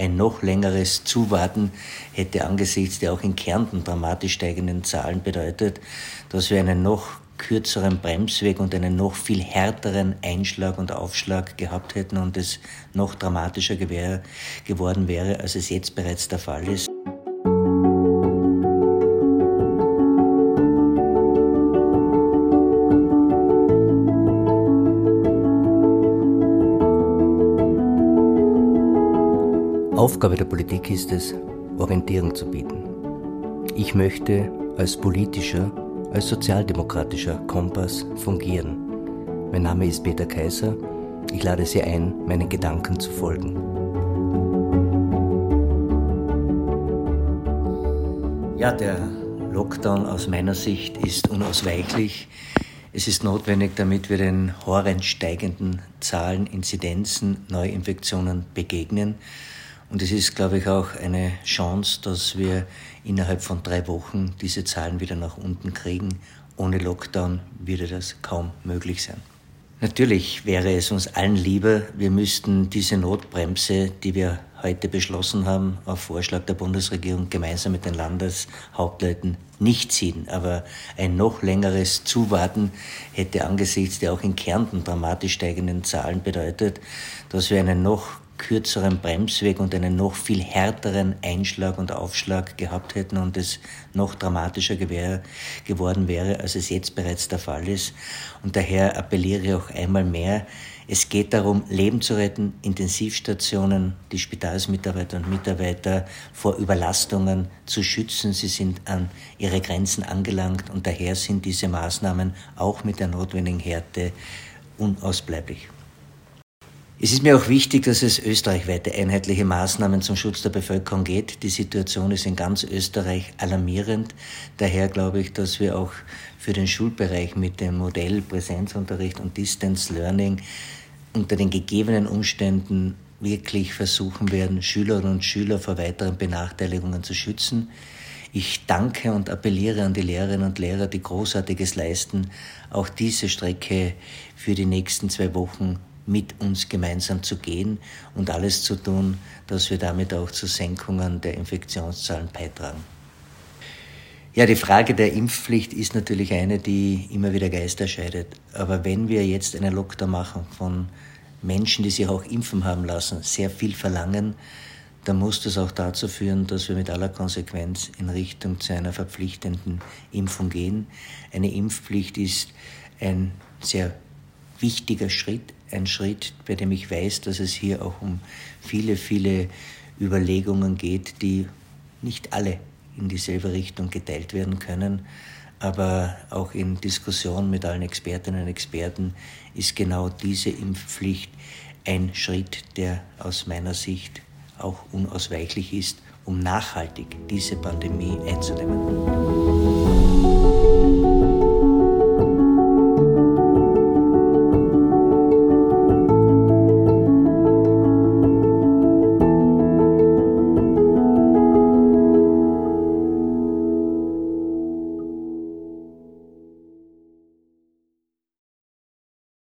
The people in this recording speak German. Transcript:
ein noch längeres Zuwarten hätte angesichts der auch in Kärnten dramatisch steigenden Zahlen bedeutet, dass wir einen noch kürzeren Bremsweg und einen noch viel härteren Einschlag und Aufschlag gehabt hätten und es noch dramatischer geworden wäre, als es jetzt bereits der Fall ist. Aufgabe der Politik ist es, Orientierung zu bieten. Ich möchte als politischer, als sozialdemokratischer Kompass fungieren. Mein Name ist Peter Kaiser. Ich lade Sie ein, meinen Gedanken zu folgen. Ja, der Lockdown aus meiner Sicht ist unausweichlich. Es ist notwendig, damit wir den horrend steigenden Zahlen, Inzidenzen, Neuinfektionen begegnen. Und es ist, glaube ich, auch eine Chance, dass wir innerhalb von drei Wochen diese Zahlen wieder nach unten kriegen. Ohne Lockdown würde das kaum möglich sein. Natürlich wäre es uns allen lieber, wir müssten diese Notbremse, die wir heute beschlossen haben, auf Vorschlag der Bundesregierung gemeinsam mit den Landeshauptleuten nicht ziehen. Aber ein noch längeres Zuwarten hätte angesichts der auch in Kärnten dramatisch steigenden Zahlen bedeutet, dass wir einen noch kürzeren Bremsweg und einen noch viel härteren Einschlag und Aufschlag gehabt hätten und es noch dramatischer geworden wäre, als es jetzt bereits der Fall ist. Und daher appelliere ich auch einmal mehr, es geht darum, Leben zu retten, Intensivstationen, die Spitalsmitarbeiter und Mitarbeiter vor Überlastungen zu schützen. Sie sind an ihre Grenzen angelangt und daher sind diese Maßnahmen auch mit der notwendigen Härte unausbleiblich. Es ist mir auch wichtig, dass es österreichweite einheitliche Maßnahmen zum Schutz der Bevölkerung geht. Die Situation ist in ganz Österreich alarmierend. Daher glaube ich, dass wir auch für den Schulbereich mit dem Modell Präsenzunterricht und Distance Learning unter den gegebenen Umständen wirklich versuchen werden, Schülerinnen und Schüler vor weiteren Benachteiligungen zu schützen. Ich danke und appelliere an die Lehrerinnen und Lehrer, die Großartiges leisten, auch diese Strecke für die nächsten zwei Wochen mit uns gemeinsam zu gehen und alles zu tun, dass wir damit auch zu Senkungen der Infektionszahlen beitragen. Ja, die Frage der Impfpflicht ist natürlich eine, die immer wieder Geister scheidet. Aber wenn wir jetzt einen Lockdown machen von Menschen, die sich auch impfen haben lassen, sehr viel verlangen, dann muss das auch dazu führen, dass wir mit aller Konsequenz in Richtung zu einer verpflichtenden Impfung gehen. Eine Impfpflicht ist ein sehr wichtiger Schritt, ein Schritt, bei dem ich weiß, dass es hier auch um viele, viele Überlegungen geht, die nicht alle in dieselbe Richtung geteilt werden können. Aber auch in Diskussion mit allen Expertinnen und Experten ist genau diese Impfpflicht ein Schritt, der aus meiner Sicht auch unausweichlich ist, um nachhaltig diese Pandemie einzudämmen.